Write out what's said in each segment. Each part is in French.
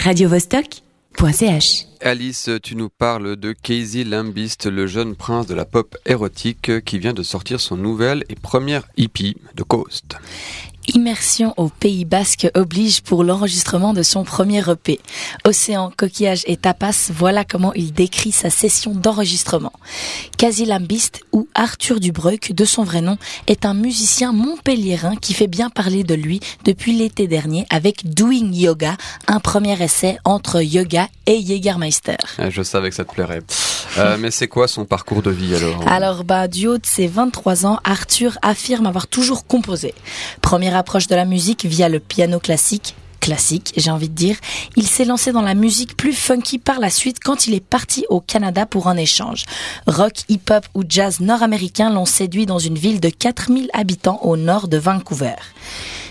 radiovostok.ch. Alice, tu nous parles de Casey Lambist, le jeune prince de la pop érotique qui vient de sortir son nouvel et première hippie de Coast. Immersion au Pays Basque oblige pour l'enregistrement de son premier EP. Océan, coquillage et tapas, voilà comment il décrit sa session d'enregistrement. Lambist, ou Arthur Dubreuc, de son vrai nom, est un musicien montpelliérain qui fait bien parler de lui depuis l'été dernier avec Doing Yoga, un premier essai entre yoga et Jägermeister. Ah, je savais que ça te plairait. Euh, mais c'est quoi son parcours de vie alors? Alors, bah, du haut de ses 23 ans, Arthur affirme avoir toujours composé. Première approche de la musique via le piano classique, classique, j'ai envie de dire. Il s'est lancé dans la musique plus funky par la suite quand il est parti au Canada pour un échange. Rock, hip-hop ou jazz nord-américain l'ont séduit dans une ville de 4000 habitants au nord de Vancouver.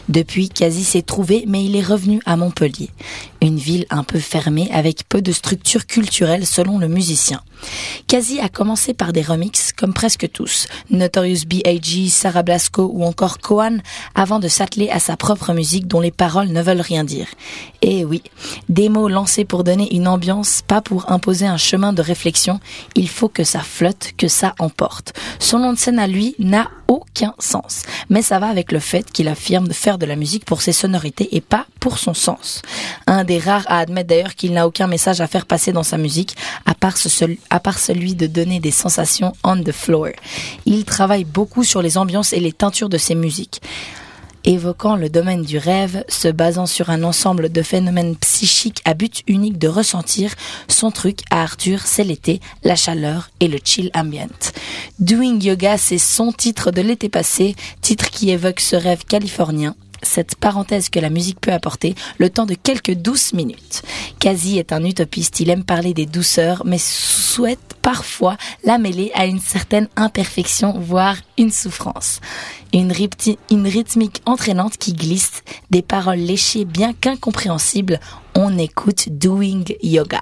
Depuis, Quasi s'est trouvé, mais il est revenu à Montpellier. Une ville un peu fermée avec peu de structure culturelle selon le musicien. Quasi a commencé par des remixes comme presque tous, Notorious B.I.G., Sarah Blasco ou encore Coan, avant de s'atteler à sa propre musique dont les paroles ne veulent rien dire. Et oui, des mots lancés pour donner une ambiance, pas pour imposer un chemin de réflexion, il faut que ça flotte, que ça emporte. Son nom de scène à lui n'a aucun sens, mais ça va avec le fait qu'il affirme faire de la musique pour ses sonorités et pas pour son sens. Un des rares à admettre d'ailleurs qu'il n'a aucun message à faire passer dans sa musique, à part, à part celui de donner des sensations on the floor. Il travaille beaucoup sur les ambiances et les teintures de ses musiques évoquant le domaine du rêve, se basant sur un ensemble de phénomènes psychiques à but unique de ressentir, son truc à Arthur, c'est l'été, la chaleur et le chill ambient. Doing Yoga, c'est son titre de l'été passé, titre qui évoque ce rêve californien cette parenthèse que la musique peut apporter le temps de quelques douces minutes. Kazi est un utopiste, il aime parler des douceurs, mais souhaite parfois la mêler à une certaine imperfection, voire une souffrance. Une, rythmique entraînante qui glisse, des paroles léchées bien qu'incompréhensibles, on écoute Doing Yoga.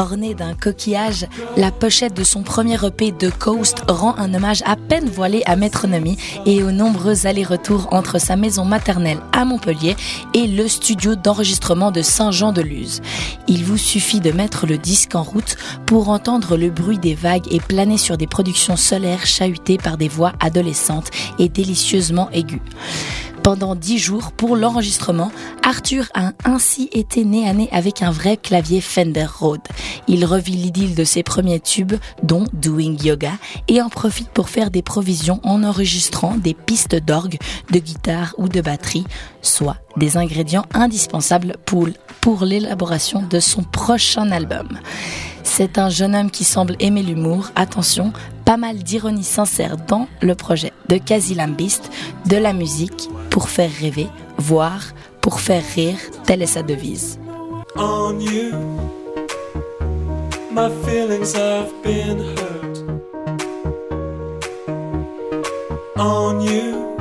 Ornée d'un coquillage, la pochette de son premier EP The Coast rend un hommage à peine voilé à Métronomie et aux nombreux allers-retours entre sa maison maternelle à Montpellier et le studio d'enregistrement de Saint-Jean-de-Luz. Il vous suffit de mettre le disque en route pour entendre le bruit des vagues et planer sur des productions solaires chahutées par des voix adolescentes et délicieusement aiguës. Pendant dix jours, pour l'enregistrement, Arthur a ainsi été né à avec un vrai clavier Fender Rhodes. Il revit l'idylle de ses premiers tubes, dont Doing Yoga, et en profite pour faire des provisions en enregistrant des pistes d'orgue, de guitare ou de batterie, soit des ingrédients indispensables pour, pour l'élaboration de son prochain album. C'est un jeune homme qui semble aimer l'humour, attention, pas mal d'ironie sincère dans le projet de Lambist, de la musique pour faire rêver, voire pour faire rire, telle est sa devise. On you, my feelings have been hurt. On you,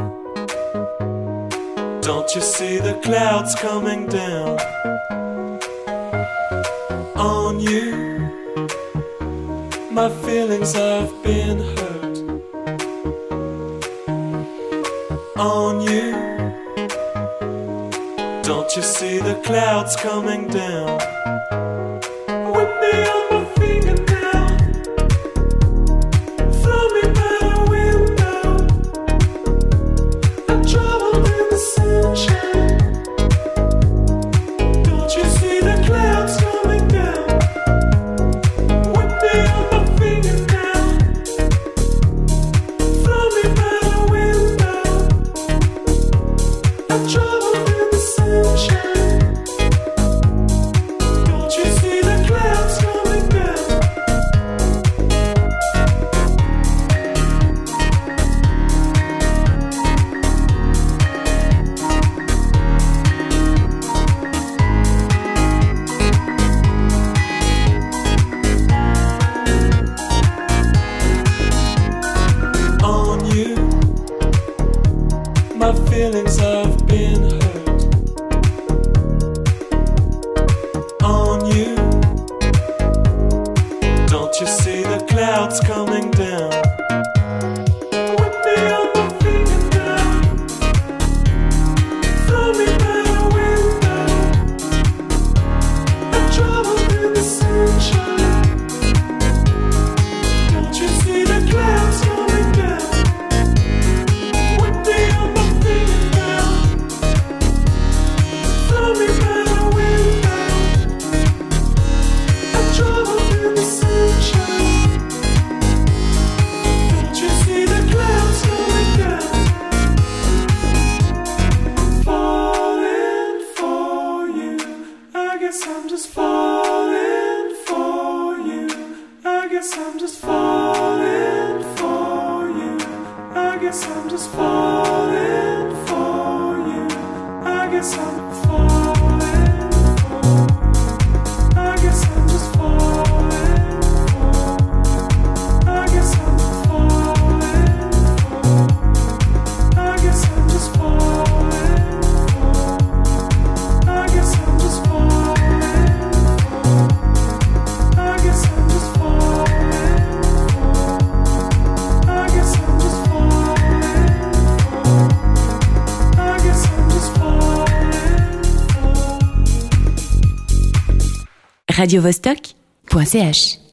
don't you see the clouds coming down? On you, my feelings have been hurt. On you, don't you see the clouds coming down? True. Don't you see the clouds coming down? radiovostok.ch